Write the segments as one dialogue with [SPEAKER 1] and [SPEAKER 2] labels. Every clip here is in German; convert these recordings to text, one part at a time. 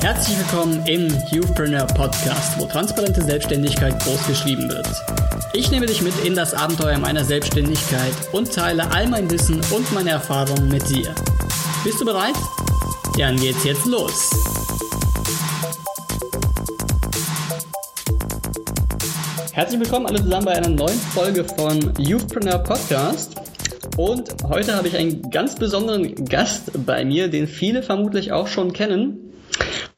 [SPEAKER 1] Herzlich willkommen im Youthpreneur Podcast, wo transparente Selbstständigkeit groß geschrieben wird. Ich nehme dich mit in das Abenteuer meiner Selbstständigkeit und teile all mein Wissen und meine Erfahrungen mit dir. Bist du bereit? Dann geht's jetzt los. Herzlich willkommen alle zusammen bei einer neuen Folge von Youthpreneur Podcast. Und heute habe ich einen ganz besonderen Gast bei mir, den viele vermutlich auch schon kennen.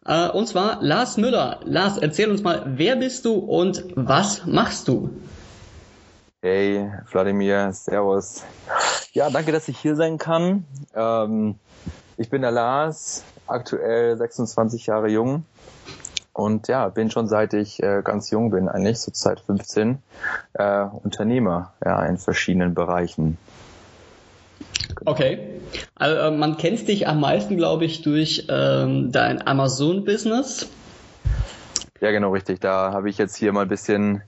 [SPEAKER 1] Äh, und zwar Lars Müller. Lars, erzähl uns mal, wer bist du und was machst du?
[SPEAKER 2] Hey, Wladimir, Servus. Ja, danke, dass ich hier sein kann. Ähm, ich bin der Lars, aktuell 26 Jahre jung und ja, bin schon seit ich äh, ganz jung bin, eigentlich so seit 15, äh, Unternehmer ja, in verschiedenen Bereichen.
[SPEAKER 1] Okay. Also, äh, man kennt dich am meisten, glaube ich, durch ähm, dein Amazon-Business.
[SPEAKER 2] Ja, genau richtig. Da habe ich jetzt hier mal ein bisschen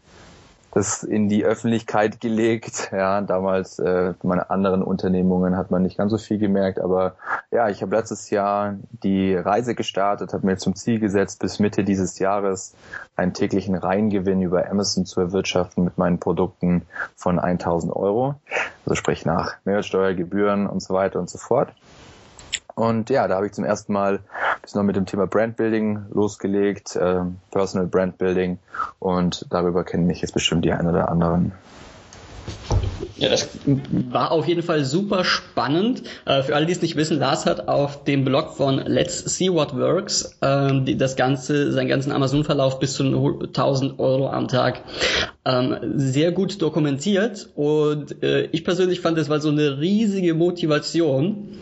[SPEAKER 2] das in die Öffentlichkeit gelegt. Ja, damals äh, meine anderen Unternehmungen hat man nicht ganz so viel gemerkt, aber ja, ich habe letztes Jahr die Reise gestartet, habe mir zum Ziel gesetzt, bis Mitte dieses Jahres einen täglichen Reingewinn über Amazon zu erwirtschaften mit meinen Produkten von 1000 Euro, also sprich nach Mehrwertsteuer, Gebühren und so weiter und so fort. Und ja, da habe ich zum ersten Mal bisschen noch mit dem Thema Brandbuilding losgelegt, äh, Personal Brandbuilding und darüber kennen mich jetzt bestimmt die einen oder anderen.
[SPEAKER 1] Ja, das war auf jeden Fall super spannend. Äh, für alle, die es nicht wissen, Lars hat auf dem Blog von Let's See What Works äh, die, das ganze, seinen ganzen Amazon-Verlauf bis zu 1000 Euro am Tag ähm, sehr gut dokumentiert. Und äh, ich persönlich fand, das war so eine riesige Motivation,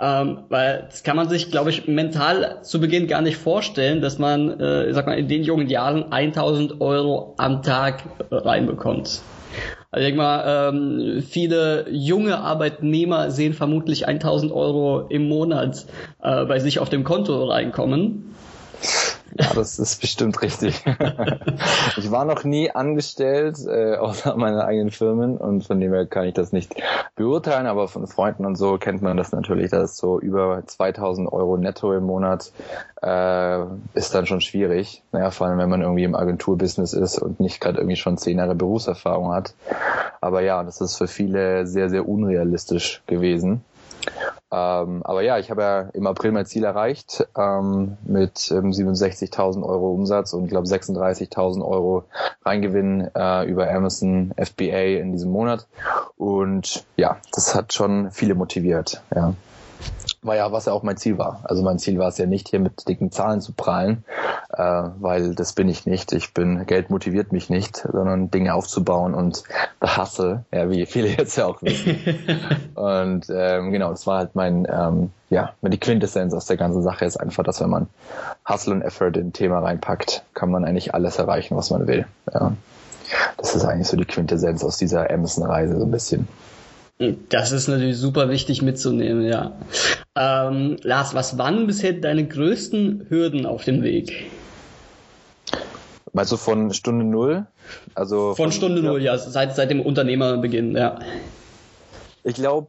[SPEAKER 1] ähm, weil das kann man sich, glaube ich, mental zu Beginn gar nicht vorstellen, dass man, äh, sag mal, in den jungen Jahren 1000 Euro am Tag reinbekommt. Also ich denke mal, ähm, viele junge Arbeitnehmer sehen vermutlich 1000 Euro im Monat äh, bei sich auf dem Konto reinkommen.
[SPEAKER 2] Ja, das ist bestimmt richtig. ich war noch nie angestellt, äh, außer meiner eigenen Firmen und von dem her kann ich das nicht beurteilen, aber von Freunden und so kennt man das natürlich, dass so über 2000 Euro netto im Monat äh, ist dann schon schwierig. Naja, vor allem wenn man irgendwie im Agenturbusiness ist und nicht gerade irgendwie schon zehn Jahre Berufserfahrung hat. Aber ja, das ist für viele sehr, sehr unrealistisch gewesen. Ähm, aber ja, ich habe ja im April mein Ziel erreicht ähm, mit ähm, 67.000 Euro Umsatz und glaube 36.000 Euro Reingewinn äh, über Amazon FBA in diesem Monat. Und ja, das hat schon viele motiviert. Ja war ja, was ja auch mein Ziel war. Also mein Ziel war es ja nicht, hier mit dicken Zahlen zu prallen, äh, weil das bin ich nicht. Ich bin, Geld motiviert mich nicht, sondern Dinge aufzubauen und the hustle, ja, wie viele jetzt ja auch wissen. und ähm, genau, das war halt mein, ähm, ja, die Quintessenz aus der ganzen Sache ist einfach, dass wenn man Hustle und Effort in ein Thema reinpackt, kann man eigentlich alles erreichen, was man will. Ja. Das ist eigentlich so die Quintessenz aus dieser Amazon-Reise so ein bisschen.
[SPEAKER 1] Das ist natürlich super wichtig mitzunehmen, ja. Ähm, Lars, was waren bisher deine größten Hürden auf dem Weg?
[SPEAKER 2] Meinst du von Stunde Null?
[SPEAKER 1] Also von, von Stunde Null, ja, seit, seit dem Unternehmerbeginn, ja.
[SPEAKER 2] Ich glaube,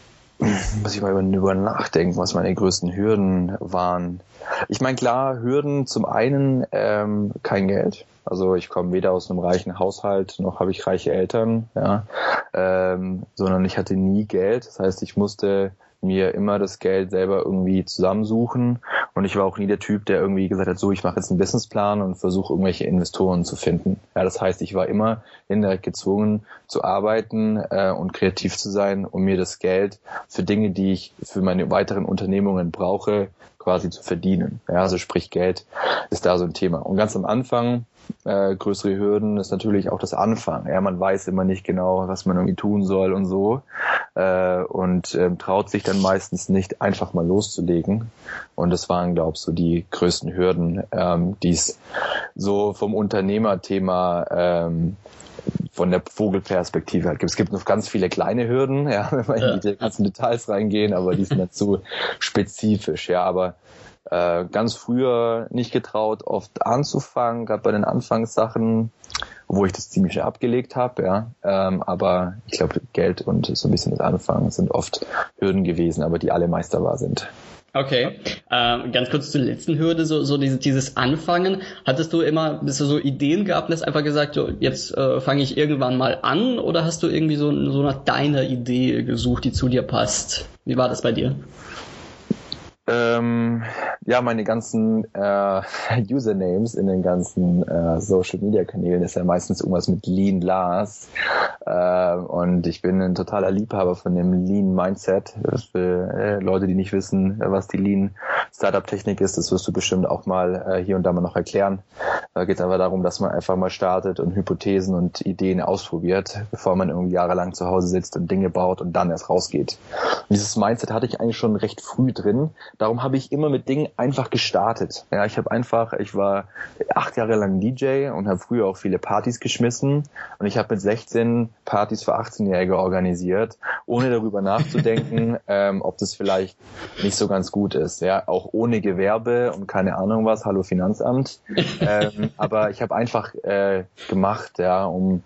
[SPEAKER 2] muss ich mal über nachdenken, was meine größten Hürden waren. Ich meine, klar, Hürden zum einen ähm, kein Geld. Also ich komme weder aus einem reichen Haushalt noch habe ich reiche Eltern, ja, ähm, sondern ich hatte nie Geld. Das heißt, ich musste mir immer das Geld selber irgendwie zusammensuchen und ich war auch nie der Typ, der irgendwie gesagt hat, so ich mache jetzt einen Businessplan und versuche irgendwelche Investoren zu finden. Ja, das heißt, ich war immer indirekt gezwungen zu arbeiten äh, und kreativ zu sein, um mir das Geld für Dinge, die ich für meine weiteren Unternehmungen brauche, quasi zu verdienen. Ja, also sprich Geld ist da so ein Thema. Und ganz am Anfang äh, größere Hürden ist natürlich auch das Anfangen. Ja, man weiß immer nicht genau, was man irgendwie tun soll und so äh, und ähm, traut sich dann meistens nicht einfach mal loszulegen. Und das waren, glaube ich, so die größten Hürden, ähm, die es so vom Unternehmerthema ähm, von der Vogelperspektive halt gibt. Es gibt noch ganz viele kleine Hürden, ja, wenn wir in die ganzen Details reingehen, aber die sind dann zu spezifisch, ja, aber äh, ganz früher nicht getraut, oft anzufangen, gerade bei den Anfangssachen, wo ich das ziemlich abgelegt habe, ja. Ähm, aber ich glaube, Geld und so ein bisschen das Anfangen sind oft Hürden gewesen, aber die alle meisterbar sind.
[SPEAKER 1] Okay, äh, ganz kurz zur letzten Hürde, so, so dieses, dieses Anfangen. Hattest du immer, bist du so Ideen gehabt und hast einfach gesagt, so, jetzt äh, fange ich irgendwann mal an oder hast du irgendwie so, so nach deiner Idee gesucht, die zu dir passt? Wie war das bei dir?
[SPEAKER 2] Ähm, ja, meine ganzen äh, Usernames in den ganzen äh, Social Media Kanälen ist ja meistens irgendwas mit Lean Lars. Äh, und ich bin ein totaler Liebhaber von dem Lean Mindset. Für äh, Leute, die nicht wissen, was die Lean Startup Technik ist, das wirst du bestimmt auch mal äh, hier und da mal noch erklären. Da geht es einfach darum, dass man einfach mal startet und Hypothesen und Ideen ausprobiert, bevor man irgendwie jahrelang zu Hause sitzt und Dinge baut und dann erst rausgeht. Und dieses Mindset hatte ich eigentlich schon recht früh drin. Darum habe ich immer mit Dingen einfach gestartet. Ja, ich habe einfach, ich war acht Jahre lang DJ und habe früher auch viele Partys geschmissen und ich habe mit 16 Partys für 18-Jährige organisiert, ohne darüber nachzudenken, ähm, ob das vielleicht nicht so ganz gut ist. Ja, auch ohne Gewerbe und keine Ahnung was. Hallo Finanzamt. ähm, aber ich habe einfach äh, gemacht, ja, um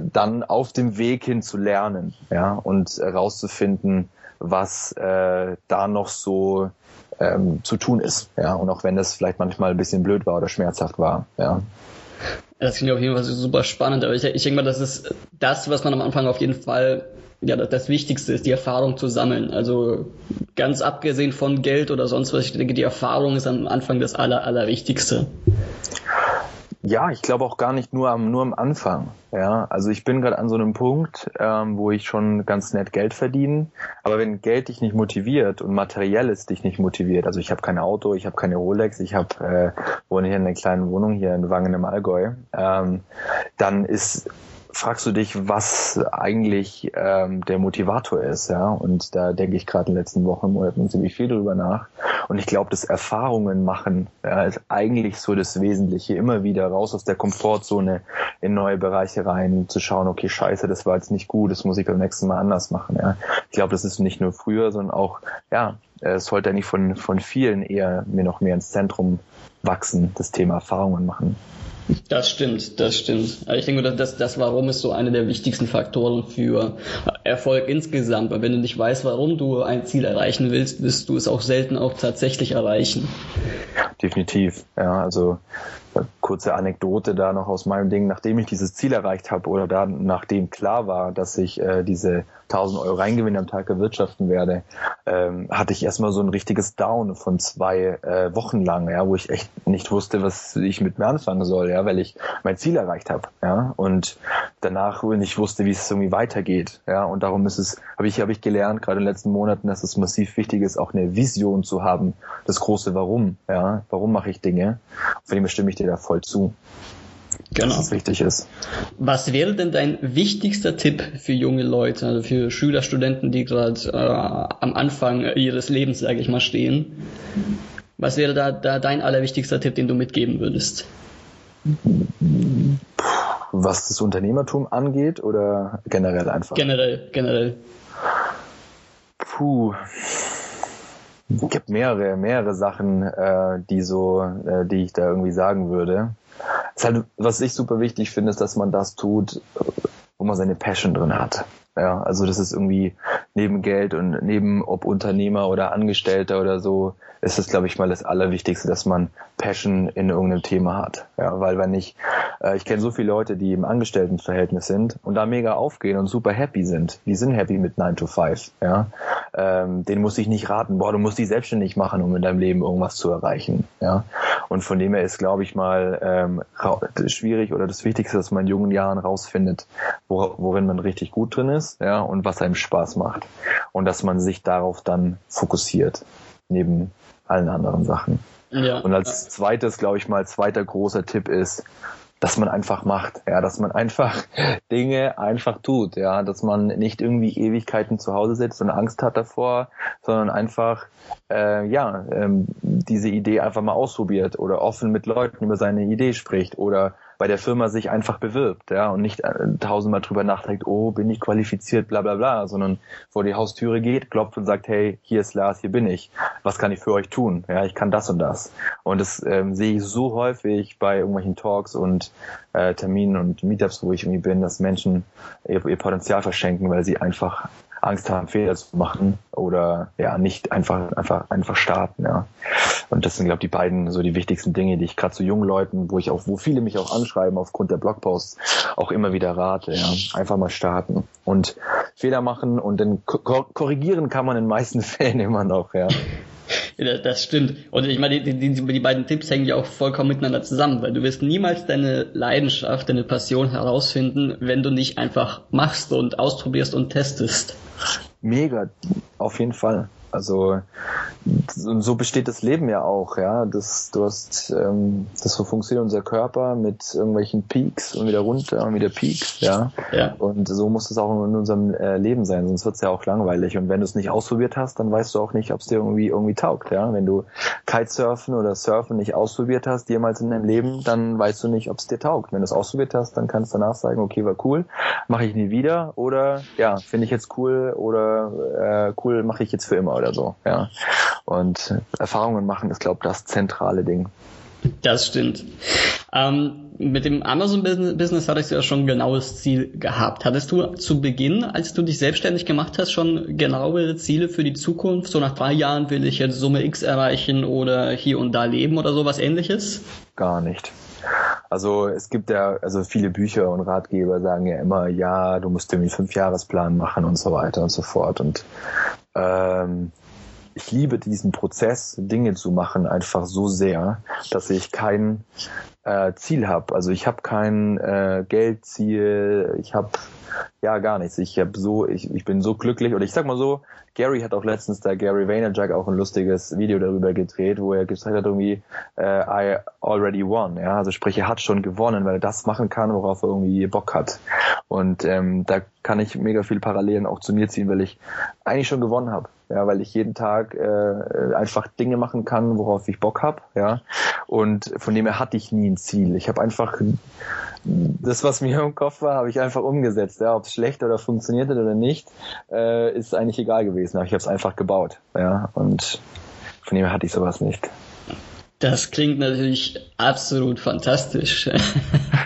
[SPEAKER 2] dann auf dem Weg hin zu lernen, ja, und herauszufinden, was äh, da noch so ähm, zu tun ist. Ja, und auch wenn das vielleicht manchmal ein bisschen blöd war oder schmerzhaft war. Ja.
[SPEAKER 1] Das klingt auf jeden Fall super spannend, aber ich, ich denke mal, das ist das, was man am Anfang auf jeden Fall, ja, das, das Wichtigste ist, die Erfahrung zu sammeln. Also ganz abgesehen von Geld oder sonst was, ich denke, die Erfahrung ist am Anfang das Aller, Allerwichtigste.
[SPEAKER 2] Ja, ich glaube auch gar nicht nur am, nur am Anfang. Ja, also ich bin gerade an so einem Punkt, ähm, wo ich schon ganz nett Geld verdiene. Aber wenn Geld dich nicht motiviert und materielles dich nicht motiviert, also ich habe kein Auto, ich habe keine Rolex, ich habe äh, wohne hier in einer kleinen Wohnung hier in Wangen im Allgäu, ähm, dann ist fragst du dich, was eigentlich ähm, der Motivator ist, ja. Und da denke ich gerade in den letzten Wochen, Monaten ziemlich viel drüber nach. Und ich glaube, das Erfahrungen machen ja, ist eigentlich so das Wesentliche. Immer wieder raus aus der Komfortzone in neue Bereiche rein, zu schauen, okay, scheiße, das war jetzt nicht gut, das muss ich beim nächsten Mal anders machen. Ja. Ich glaube, das ist nicht nur früher, sondern auch, ja, es sollte eigentlich von, von vielen eher mir noch mehr ins Zentrum wachsen, das Thema Erfahrungen machen.
[SPEAKER 1] Das stimmt, das stimmt. Ich denke, das, das Warum ist so einer der wichtigsten Faktoren für Erfolg insgesamt. Weil wenn du nicht weißt, warum du ein Ziel erreichen willst, wirst du es auch selten auch tatsächlich erreichen.
[SPEAKER 2] Definitiv, ja. Also kurze Anekdote da noch aus meinem Ding, nachdem ich dieses Ziel erreicht habe oder da nachdem klar war, dass ich äh, diese 1000 Euro Reingewinn am Tag erwirtschaften werde, ähm, hatte ich erstmal so ein richtiges Down von zwei äh, Wochen lang, ja, wo ich echt nicht wusste, was ich mit mir anfangen soll, ja, weil ich mein Ziel erreicht habe, ja, und danach nicht wusste, wie es irgendwie weitergeht, ja, und darum ist es, habe ich, habe ich gelernt, gerade in den letzten Monaten, dass es massiv wichtig ist, auch eine Vision zu haben, das große Warum, ja, warum mache ich Dinge, von dem bestimme ich dir da voll zu. Genau. Dass es wichtig ist.
[SPEAKER 1] Was wäre denn dein wichtigster Tipp für junge Leute, also für Schüler, Studenten, die gerade äh, am Anfang ihres Lebens, sage ich mal, stehen? Was wäre da, da dein allerwichtigster Tipp, den du mitgeben würdest?
[SPEAKER 2] Was das Unternehmertum angeht oder generell einfach?
[SPEAKER 1] Generell, generell.
[SPEAKER 2] Puh. Gibt mehrere, mehrere Sachen, äh, die so, äh, die ich da irgendwie sagen würde. Halt, was ich super wichtig finde, ist, dass man das tut, wo man seine Passion drin hat. Ja, also das ist irgendwie neben Geld und neben ob Unternehmer oder Angestellter oder so, ist es, glaube ich, mal das Allerwichtigste, dass man Passion in irgendeinem Thema hat. Ja, weil wenn ich, äh, ich kenne so viele Leute, die im Angestelltenverhältnis sind und da mega aufgehen und super happy sind. Die sind happy mit 9 to 5. Ja, ähm, den muss ich nicht raten, boah, du musst dich selbstständig machen, um in deinem Leben irgendwas zu erreichen. Ja, und von dem her ist, glaube ich, mal ähm, schwierig oder das Wichtigste, dass man in jungen Jahren rausfindet, wo, worin man richtig gut drin ist, ja, und was einem Spaß macht. Und dass man sich darauf dann fokussiert, neben allen anderen Sachen. Ja, und als zweites, glaube ich mal, zweiter großer Tipp ist, dass man einfach macht, ja, dass man einfach Dinge einfach tut, ja, dass man nicht irgendwie Ewigkeiten zu Hause sitzt und Angst hat davor, sondern einfach äh, ja ähm, diese Idee einfach mal ausprobiert oder offen mit Leuten über seine Idee spricht oder bei der Firma sich einfach bewirbt, ja, und nicht äh, tausendmal drüber nachdenkt, oh, bin ich qualifiziert, bla bla bla, sondern vor die Haustüre geht, klopft und sagt, hey, hier ist Lars, hier bin ich. Was kann ich für euch tun? Ja, ich kann das und das. Und das ähm, sehe ich so häufig bei irgendwelchen Talks und äh, Terminen und Meetups, wo ich irgendwie bin, dass Menschen ihr, ihr Potenzial verschenken, weil sie einfach Angst haben, Fehler zu machen oder ja, nicht einfach, einfach, einfach starten, ja. Und das sind, glaube ich, die beiden so die wichtigsten Dinge, die ich gerade zu jungen Leuten, wo ich auch, wo viele mich auch anschreiben aufgrund der Blogposts, auch immer wieder rate, ja. Einfach mal starten und Fehler machen und dann korrigieren kann man in den meisten Fällen immer noch, ja.
[SPEAKER 1] Ja, das stimmt. Und ich meine, die, die, die beiden Tipps hängen ja auch vollkommen miteinander zusammen, weil du wirst niemals deine Leidenschaft, deine Passion herausfinden, wenn du nicht einfach machst und ausprobierst und testest.
[SPEAKER 2] Mega, auf jeden Fall. Also und so besteht das Leben ja auch, ja. Das, du hast, ähm, das so funktioniert unser Körper mit irgendwelchen Peaks und wieder runter und wieder Peaks, ja. ja. Und so muss es auch in unserem äh, Leben sein, sonst wird es ja auch langweilig. Und wenn du es nicht ausprobiert hast, dann weißt du auch nicht, ob es dir irgendwie irgendwie taugt, ja. Wenn du Kitesurfen oder Surfen nicht ausprobiert hast, jemals in deinem Leben, dann weißt du nicht, ob es dir taugt. Wenn du es ausprobiert hast, dann kannst du danach sagen, okay, war cool, mache ich nie wieder oder ja, finde ich jetzt cool oder äh, cool mache ich jetzt für immer oder so, ja. Und Erfahrungen machen ist, glaube ich, das zentrale Ding.
[SPEAKER 1] Das stimmt. Ähm, mit dem Amazon-Business hattest du ja schon ein genaues Ziel gehabt. Hattest du zu Beginn, als du dich selbstständig gemacht hast, schon genaue Ziele für die Zukunft? So nach drei Jahren will ich jetzt Summe X erreichen oder hier und da leben oder sowas ähnliches?
[SPEAKER 2] Gar nicht. Also es gibt ja, also viele Bücher und Ratgeber sagen ja immer, ja, du musst irgendwie fünf Jahresplan machen und so weiter und so fort. Und ähm, ich liebe diesen Prozess, Dinge zu machen, einfach so sehr, dass ich kein äh, Ziel habe. Also ich habe kein äh, Geldziel, ich habe ja gar nichts. Ich habe so, ich, ich bin so glücklich oder ich sag mal so, Gary hat auch letztens da Gary Vaynerchuk auch ein lustiges Video darüber gedreht, wo er gesagt hat irgendwie äh, I already won. Ja, also sprich er hat schon gewonnen, weil er das machen kann, worauf er irgendwie Bock hat. Und ähm, da kann ich mega viel Parallelen auch zu mir ziehen, weil ich eigentlich schon gewonnen habe. Ja, weil ich jeden Tag äh, einfach Dinge machen kann, worauf ich Bock habe. Ja, und von dem her hatte ich nie ein Ziel. Ich habe einfach das, was mir im Kopf war, habe ich einfach umgesetzt. Ja, ob es schlecht oder funktioniert hat oder nicht, äh, ist eigentlich egal gewesen. Aber ich habe es einfach gebaut. Ja, und von dem her hatte ich sowas nicht.
[SPEAKER 1] Das klingt natürlich absolut fantastisch.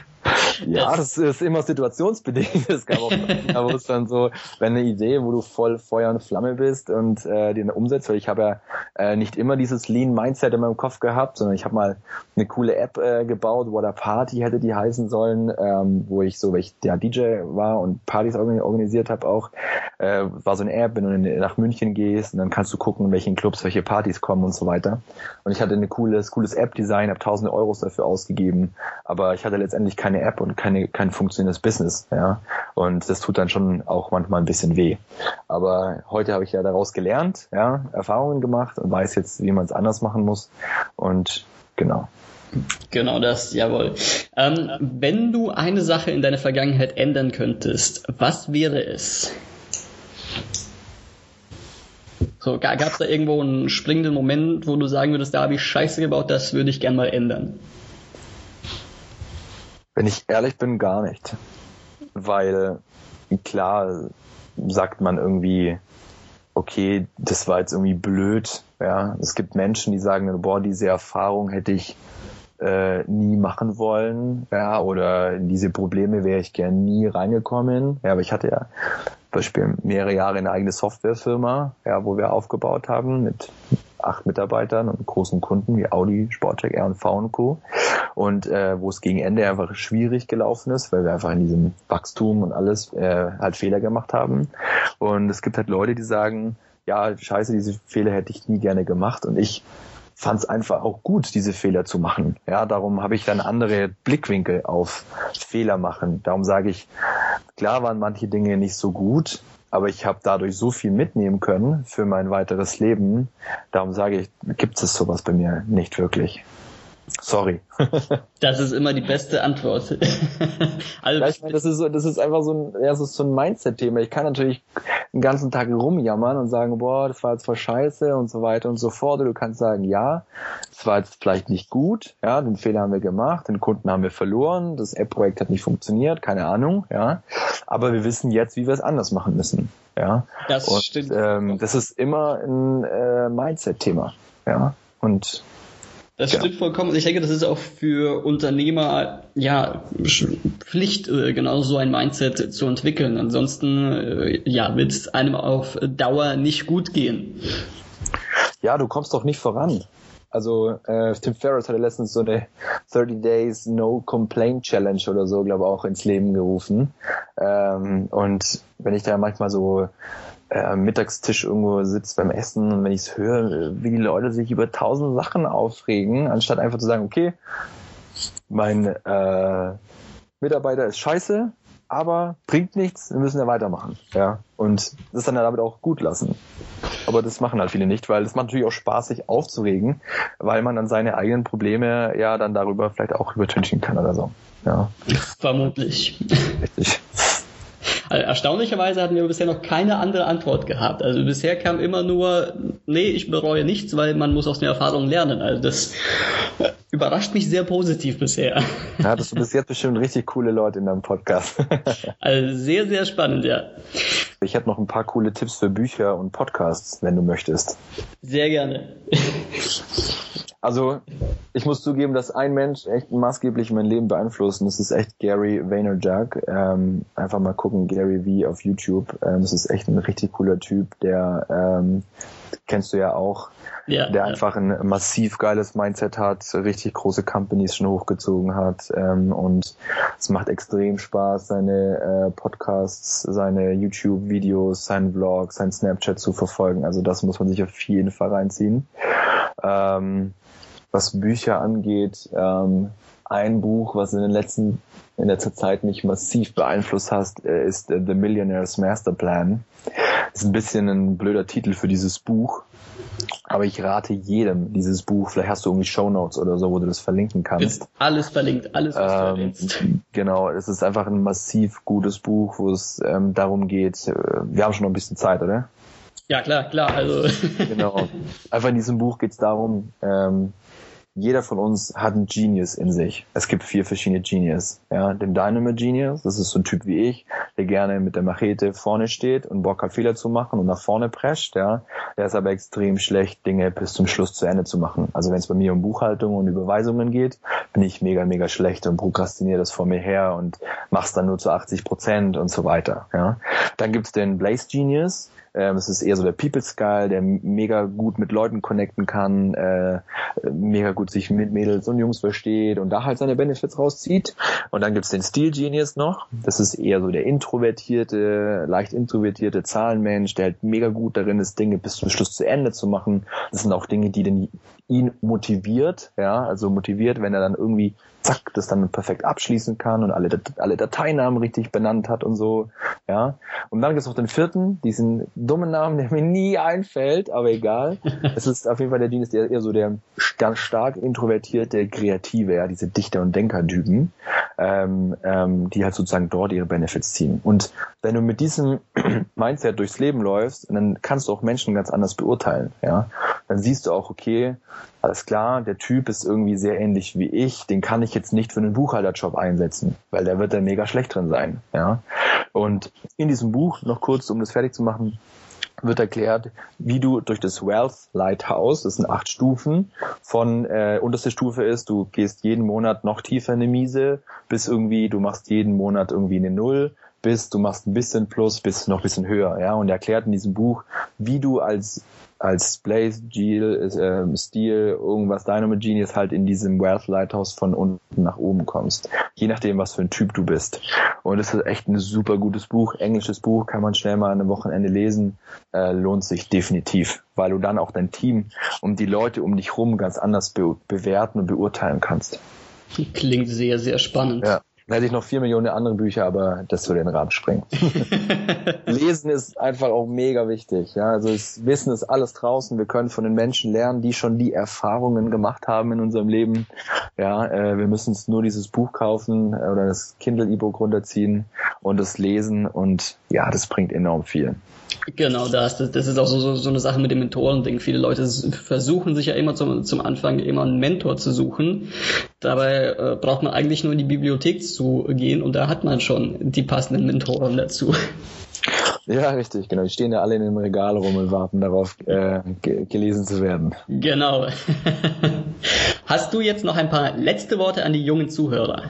[SPEAKER 2] Ja, das ist immer situationsbedingt. Es gab auch wo es dann so, wenn eine Idee, wo du voll Feuer und Flamme bist und äh, die umsetzt, weil ich habe ja äh, nicht immer dieses Lean-Mindset in meinem Kopf gehabt, sondern ich habe mal eine coole App äh, gebaut, What a Party hätte die heißen sollen, ähm, wo ich so, weil ich ja DJ war und Partys organisiert habe auch, äh, war so eine App, wenn du nach München gehst und dann kannst du gucken, in welchen Clubs welche Partys kommen und so weiter. Und ich hatte ein cooles, cooles App-Design, habe tausende Euros dafür ausgegeben, aber ich hatte letztendlich keine App und keine, kein funktionierendes Business, ja. Und das tut dann schon auch manchmal ein bisschen weh. Aber heute habe ich ja daraus gelernt, ja, Erfahrungen gemacht und weiß jetzt, wie man es anders machen muss. Und genau.
[SPEAKER 1] Genau das, jawohl. Ähm, wenn du eine Sache in deiner Vergangenheit ändern könntest, was wäre es? So, gab es da irgendwo einen springenden Moment, wo du sagen würdest, da habe ich Scheiße gebaut, das würde ich gern mal ändern?
[SPEAKER 2] Wenn ich ehrlich bin, gar nicht. Weil klar sagt man irgendwie, okay, das war jetzt irgendwie blöd. Ja, es gibt Menschen, die sagen, boah, diese Erfahrung hätte ich äh, nie machen wollen, ja, oder in diese Probleme wäre ich gern nie reingekommen. Ja, aber ich hatte ja Beispiel mehrere Jahre eine eigene Softwarefirma, ja, wo wir aufgebaut haben mit acht Mitarbeitern und großen Kunden wie Audi, Sportcheck, R&V und Co. Und äh, wo es gegen Ende einfach schwierig gelaufen ist, weil wir einfach in diesem Wachstum und alles äh, halt Fehler gemacht haben. Und es gibt halt Leute, die sagen, ja, scheiße, diese Fehler hätte ich nie gerne gemacht. Und ich fand es einfach auch gut, diese Fehler zu machen. Ja, darum habe ich dann andere Blickwinkel auf Fehler machen. Darum sage ich, klar waren manche Dinge nicht so gut, aber ich habe dadurch so viel mitnehmen können für mein weiteres Leben. Darum sage ich, gibt es sowas bei mir nicht wirklich. Sorry.
[SPEAKER 1] das ist immer die beste Antwort.
[SPEAKER 2] also ja, ich meine, das ist so, das ist einfach so ein, ja, so ein Mindset-Thema. Ich kann natürlich den ganzen Tag rumjammern und sagen, boah, das war jetzt voll scheiße und so weiter und so fort. Und du kannst sagen, ja, es war jetzt vielleicht nicht gut, ja, den Fehler haben wir gemacht, den Kunden haben wir verloren, das App-Projekt hat nicht funktioniert, keine Ahnung, ja. Aber wir wissen jetzt, wie wir es anders machen müssen, ja. Das und, stimmt. Ähm, das ist immer ein äh, Mindset-Thema, ja. Und
[SPEAKER 1] Das ja. stimmt vollkommen. Ich denke, das ist auch für Unternehmer ja Pflicht, äh, genau so ein Mindset zu entwickeln. Ansonsten äh, ja, wird es einem auf Dauer nicht gut gehen.
[SPEAKER 2] Ja, du kommst doch nicht voran. Also äh, Tim Ferriss hatte letztens so eine 30 Days No Complaint Challenge oder so, glaube ich, auch ins Leben gerufen. Ähm, und wenn ich da manchmal so am Mittagstisch irgendwo sitze beim Essen und wenn ich es höre, wie die Leute sich über tausend Sachen aufregen, anstatt einfach zu sagen, okay, mein äh, Mitarbeiter ist scheiße, aber bringt nichts, wir müssen ja weitermachen. Ja. Und das dann damit auch gut lassen. Aber das machen halt viele nicht, weil es macht natürlich auch Spaß, sich aufzuregen, weil man dann seine eigenen Probleme ja dann darüber vielleicht auch übertünchen kann oder so. Ja.
[SPEAKER 1] Vermutlich. Richtig. Erstaunlicherweise hatten wir bisher noch keine andere Antwort gehabt. Also bisher kam immer nur, nee, ich bereue nichts, weil man muss aus den Erfahrungen lernen. Also das überrascht mich sehr positiv bisher.
[SPEAKER 2] Ja, das du bis jetzt bestimmt richtig coole Leute in deinem Podcast.
[SPEAKER 1] Also sehr, sehr spannend, ja.
[SPEAKER 2] Ich habe noch ein paar coole Tipps für Bücher und Podcasts, wenn du möchtest.
[SPEAKER 1] Sehr gerne.
[SPEAKER 2] Also, ich muss zugeben, dass ein Mensch echt maßgeblich mein Leben beeinflusst und das ist echt Gary Vaynerchuk. Ähm, einfach mal gucken, Gary V auf YouTube. Ähm, das ist echt ein richtig cooler Typ, der ähm, kennst du ja auch, ja, der ja. einfach ein massiv geiles Mindset hat, richtig große Companies schon hochgezogen hat ähm, und es macht extrem Spaß, seine äh, Podcasts, seine YouTube-Videos, seinen Vlog, sein Snapchat zu verfolgen. Also das muss man sich auf jeden Fall reinziehen. Ähm, was Bücher angeht, ähm, ein Buch, was in den letzten in letzter Zeit mich massiv beeinflusst hat, äh, ist äh, The Millionaire's Master Plan. Ist ein bisschen ein blöder Titel für dieses Buch, aber ich rate jedem dieses Buch. Vielleicht hast du irgendwie Show Notes oder so, wo du das verlinken kannst. Ist
[SPEAKER 1] alles verlinkt, alles was ähm, du
[SPEAKER 2] erwähnst. Genau, es ist einfach ein massiv gutes Buch, wo es ähm, darum geht. Äh, wir haben schon noch ein bisschen Zeit, oder?
[SPEAKER 1] Ja, klar, klar. Also.
[SPEAKER 2] genau. Einfach in diesem Buch geht es darum, ähm, jeder von uns hat einen Genius in sich. Es gibt vier verschiedene Genius. Ja, den Dynamo Genius, das ist so ein Typ wie ich, der gerne mit der Machete vorne steht und Bock hat Fehler zu machen und nach vorne prescht. Ja, der ist aber extrem schlecht, Dinge bis zum Schluss zu Ende zu machen. Also wenn es bei mir um Buchhaltung und Überweisungen geht, bin ich mega mega schlecht und prokrastiniere das vor mir her und mach's dann nur zu 80 Prozent und so weiter. Ja, dann gibt's den Blaze Genius. Ähm, es ist eher so der People's Guy, der mega gut mit Leuten connecten kann, äh, mega gut sich mit Mädels und Jungs versteht und da halt seine Benefits rauszieht. Und dann gibt's den Steel Genius noch. Das ist eher so der introvertierte, leicht introvertierte Zahlenmensch, der halt mega gut darin ist, Dinge bis zum Schluss zu Ende zu machen. Das sind auch Dinge, die den, ihn motiviert, ja, also motiviert, wenn er dann irgendwie zack, das dann perfekt abschließen kann und alle, alle Dateinamen richtig benannt hat und so, ja. Und dann gibt es noch den vierten, diesen dummen Namen, der mir nie einfällt, aber egal. es ist auf jeden Fall der Dienst, der eher so der ganz stark introvertierte Kreative, ja, diese Dichter- und Denkertypen, ähm, ähm, die halt sozusagen dort ihre Benefits ziehen. Und wenn du mit diesem Mindset durchs Leben läufst, dann kannst du auch Menschen ganz anders beurteilen, ja. Dann siehst du auch, okay, alles klar, der Typ ist irgendwie sehr ähnlich wie ich, den kann ich jetzt nicht für einen Buchhalterjob einsetzen, weil der wird da mega schlecht drin sein, ja. Und in diesem Buch, noch kurz, um das fertig zu machen, wird erklärt, wie du durch das Wealth Lighthouse, das sind acht Stufen, von äh, unterste Stufe ist, du gehst jeden Monat noch tiefer in eine Miese, bis irgendwie, du machst jeden Monat irgendwie eine Null, bis du machst ein bisschen plus, bis noch ein bisschen höher, ja, und er erklärt in diesem Buch, wie du als als Blaze, Geel, äh, Steel, irgendwas Dynamo Genius halt in diesem Wealth Lighthouse von unten nach oben kommst. Je nachdem, was für ein Typ du bist. Und es ist echt ein super gutes Buch, englisches Buch, kann man schnell mal an einem Wochenende lesen, äh, lohnt sich definitiv, weil du dann auch dein Team und die Leute um dich rum ganz anders be bewerten und beurteilen kannst.
[SPEAKER 1] Klingt sehr, sehr spannend.
[SPEAKER 2] Ja. Dann hätte ich noch vier Millionen andere Bücher, aber das würde den Rahmen sprengen. Lesen ist einfach auch mega wichtig. Ja, also das Wissen ist alles draußen. Wir können von den Menschen lernen, die schon die Erfahrungen gemacht haben in unserem Leben. Ja, äh, wir müssen uns nur dieses Buch kaufen oder das Kindle E-Book runterziehen und es lesen und ja, das bringt enorm viel.
[SPEAKER 1] Genau, das, das, ist auch so, so, so eine Sache mit dem Mentoren-Ding. Viele Leute versuchen sich ja immer zum, zum Anfang immer einen Mentor zu suchen, Dabei äh, braucht man eigentlich nur in die Bibliothek zu gehen und da hat man schon die passenden Mentoren dazu.
[SPEAKER 2] Ja, richtig, genau. Die stehen ja alle in dem Regal rum und warten darauf, äh, gelesen zu werden.
[SPEAKER 1] Genau. Hast du jetzt noch ein paar letzte Worte an die jungen Zuhörer?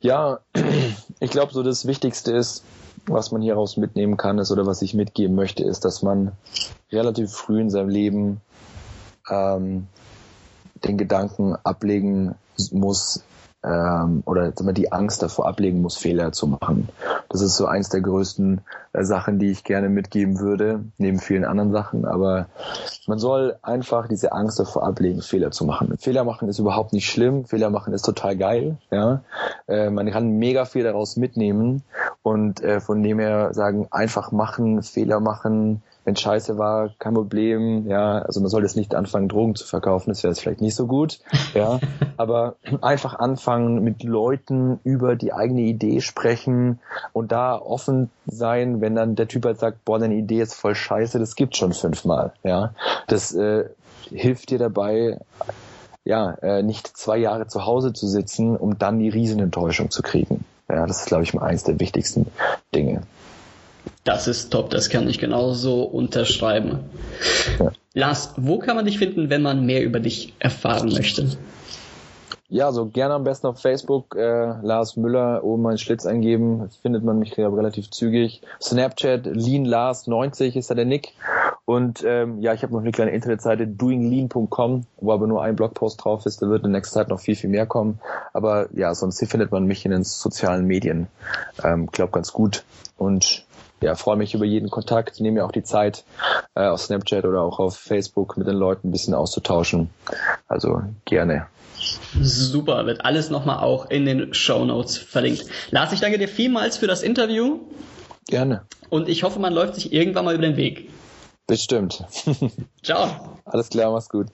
[SPEAKER 2] Ja, ich glaube, so das Wichtigste ist, was man hieraus mitnehmen kann, ist oder was ich mitgeben möchte, ist, dass man relativ früh in seinem Leben ähm, den Gedanken ablegen muss, ähm, oder die Angst davor ablegen muss, Fehler zu machen. Das ist so eins der größten äh, Sachen, die ich gerne mitgeben würde, neben vielen anderen Sachen. Aber man soll einfach diese Angst davor ablegen, Fehler zu machen. Fehler machen ist überhaupt nicht schlimm. Fehler machen ist total geil. Ja, äh, man kann mega viel daraus mitnehmen und äh, von dem her sagen, einfach machen, Fehler machen, wenn Scheiße war, kein Problem, ja, also man sollte jetzt nicht anfangen, Drogen zu verkaufen, das wäre jetzt vielleicht nicht so gut, ja, aber einfach anfangen, mit Leuten über die eigene Idee sprechen und da offen sein, wenn dann der Typ halt sagt, boah, deine Idee ist voll scheiße, das gibt schon fünfmal, ja, das äh, hilft dir dabei, ja, äh, nicht zwei Jahre zu Hause zu sitzen, um dann die Riesenenttäuschung zu kriegen. Ja, das ist, glaube ich, mal eins der wichtigsten Dinge.
[SPEAKER 1] Das ist top, das kann ich genauso unterschreiben. Ja. Lars, wo kann man dich finden, wenn man mehr über dich erfahren möchte?
[SPEAKER 2] Ja, so gerne am besten auf Facebook äh, Lars Müller oben meinen Schlitz eingeben, findet man mich glaube relativ zügig. Snapchat Lean Lars 90 ist da der Nick und ähm, ja, ich habe noch eine kleine Internetseite doinglean.com, wo aber nur ein Blogpost drauf ist. Da wird in der nächsten Zeit noch viel viel mehr kommen. Aber ja, sonst hier findet man mich in den sozialen Medien, ähm, glaube ganz gut und ja, freue mich über jeden Kontakt, nehme mir auch die Zeit, äh, auf Snapchat oder auch auf Facebook mit den Leuten ein bisschen auszutauschen. Also gerne.
[SPEAKER 1] Super, wird alles nochmal auch in den Show Notes verlinkt. Lars, ich danke dir vielmals für das Interview.
[SPEAKER 2] Gerne.
[SPEAKER 1] Und ich hoffe, man läuft sich irgendwann mal über den Weg.
[SPEAKER 2] Bestimmt.
[SPEAKER 1] Ciao.
[SPEAKER 2] Alles klar, mach's gut.